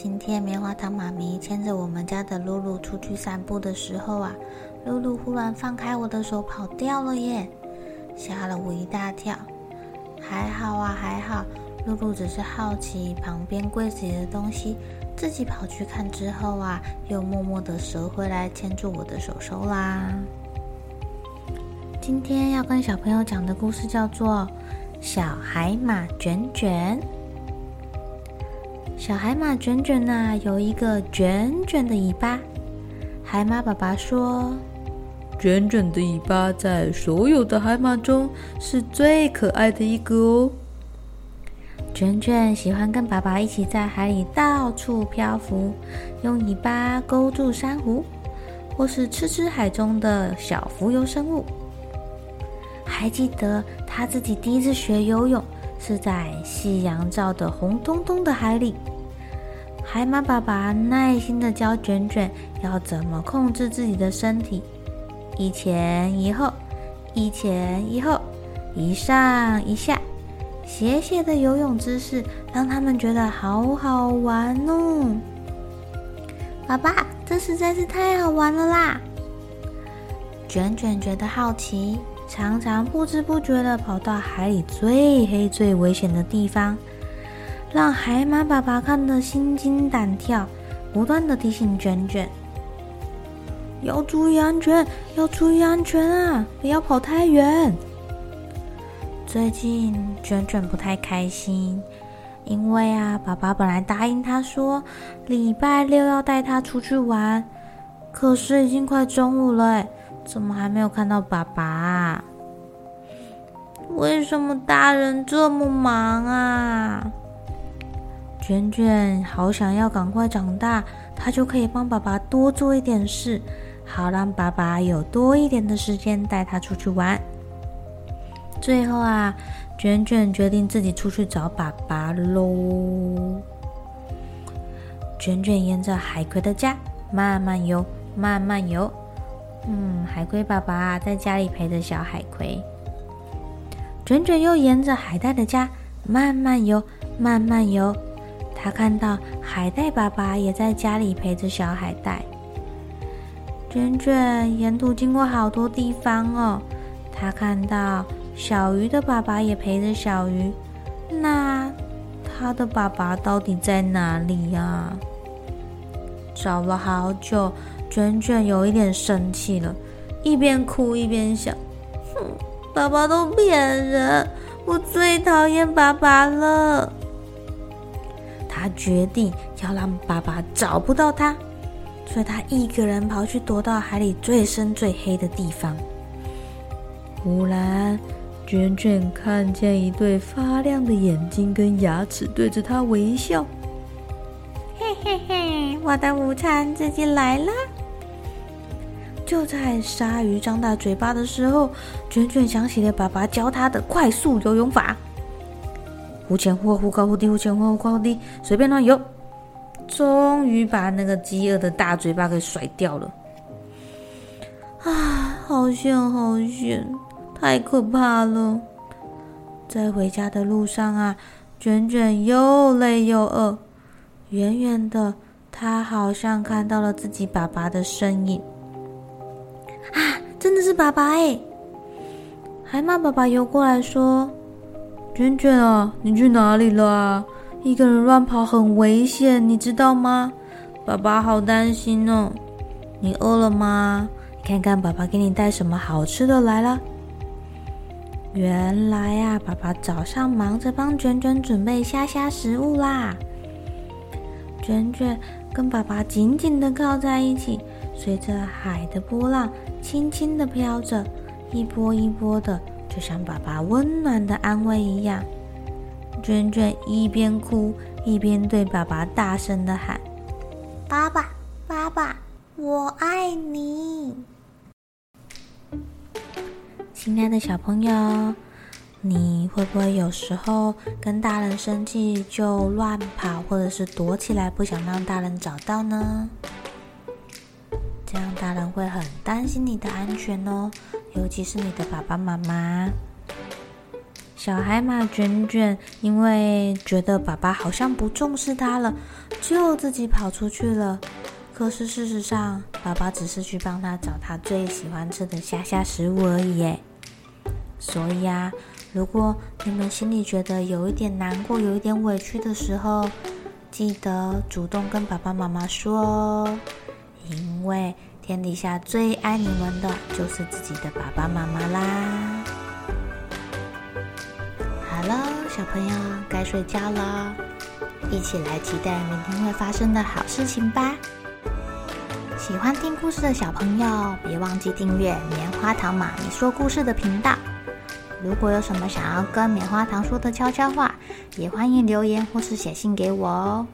今天棉花糖妈咪牵着我们家的露露出去散步的时候啊，露露忽然放开我的手跑掉了耶，吓了我一大跳。还好啊，还好，露露只是好奇旁边柜子里的东西，自己跑去看之后啊，又默默地折回来牵住我的手手啦。今天要跟小朋友讲的故事叫做。小海马卷卷，小海马卷卷呐、啊，有一个卷卷的尾巴。海马爸爸说：“卷卷的尾巴在所有的海马中是最可爱的一个哦。”卷卷喜欢跟爸爸一起在海里到处漂浮，用尾巴勾住珊瑚，或是吃吃海中的小浮游生物。还记得他自己第一次学游泳是在夕阳照的红彤彤的海里，海马爸爸耐心地教卷卷要怎么控制自己的身体，一前一后，一前一后，一上一下，斜斜的游泳姿势让他们觉得好好玩哦。爸爸，这实在是太好玩了啦！卷卷觉得好奇。常常不知不觉地跑到海里最黑、最危险的地方，让海马爸爸看得心惊胆跳，不断地提醒卷卷：要注意安全，要注意安全啊！不要跑太远。最近卷卷不太开心，因为啊，爸爸本来答应他说礼拜六要带他出去玩，可是已经快中午了，怎么还没有看到爸爸啊？为什么大人这么忙啊？卷卷好想要赶快长大，他就可以帮爸爸多做一点事，好让爸爸有多一点的时间带他出去玩。最后啊，卷卷决定自己出去找爸爸喽。卷卷沿着海葵的家慢慢游，慢慢游。嗯，海龟爸爸在家里陪着小海葵。卷卷又沿着海带的家慢慢游，慢慢游。他看到海带爸爸也在家里陪着小海带。卷卷沿途经过好多地方哦，他看到小鱼的爸爸也陪着小鱼。那他的爸爸到底在哪里呀？找了好久。卷卷有一点生气了，一边哭一边想：“哼，爸爸都骗人，我最讨厌爸爸了。”他决定要让爸爸找不到他，所以他一个人跑去躲到海里最深最黑的地方。忽然，卷卷看见一对发亮的眼睛跟牙齿对着他微笑。嘿嘿嘿，我的午餐自己来了。就在鲨鱼张大嘴巴的时候，卷卷想起了爸爸教他的快速游泳法：忽前忽后，忽高忽低，忽前忽后，忽高忽低，随便乱游。终于把那个饥饿的大嘴巴给甩掉了。啊，好险，好险，太可怕了！在回家的路上啊，卷卷又累又饿。远远的，他好像看到了自己爸爸的身影。啊，真的是爸爸哎！海马爸爸游过来说：“卷卷啊，你去哪里了？一个人乱跑很危险，你知道吗？爸爸好担心哦。”你饿了吗？看看爸爸给你带什么好吃的来了。原来啊，爸爸早上忙着帮卷卷准备虾虾食物啦。卷卷跟爸爸紧紧的靠在一起，随着海的波浪轻轻地飘着，一波一波的，就像爸爸温暖的安慰一样。卷卷一边哭一边对爸爸大声地喊：“爸爸，爸爸，我爱你！”亲爱的小朋友。你会不会有时候跟大人生气就乱跑，或者是躲起来，不想让大人找到呢？这样大人会很担心你的安全哦，尤其是你的爸爸妈妈。小海马卷卷因为觉得爸爸好像不重视他了，就自己跑出去了。可是事实上，爸爸只是去帮他找他最喜欢吃的虾虾食物而已耶。所以啊。如果你们心里觉得有一点难过、有一点委屈的时候，记得主动跟爸爸妈妈说哦，因为天底下最爱你们的就是自己的爸爸妈妈啦。好了，小朋友该睡觉了，一起来期待明天会发生的好事情吧。喜欢听故事的小朋友，别忘记订阅《棉花糖妈咪说故事》的频道。如果有什么想要跟棉花糖说的悄悄话，也欢迎留言或是写信给我哦。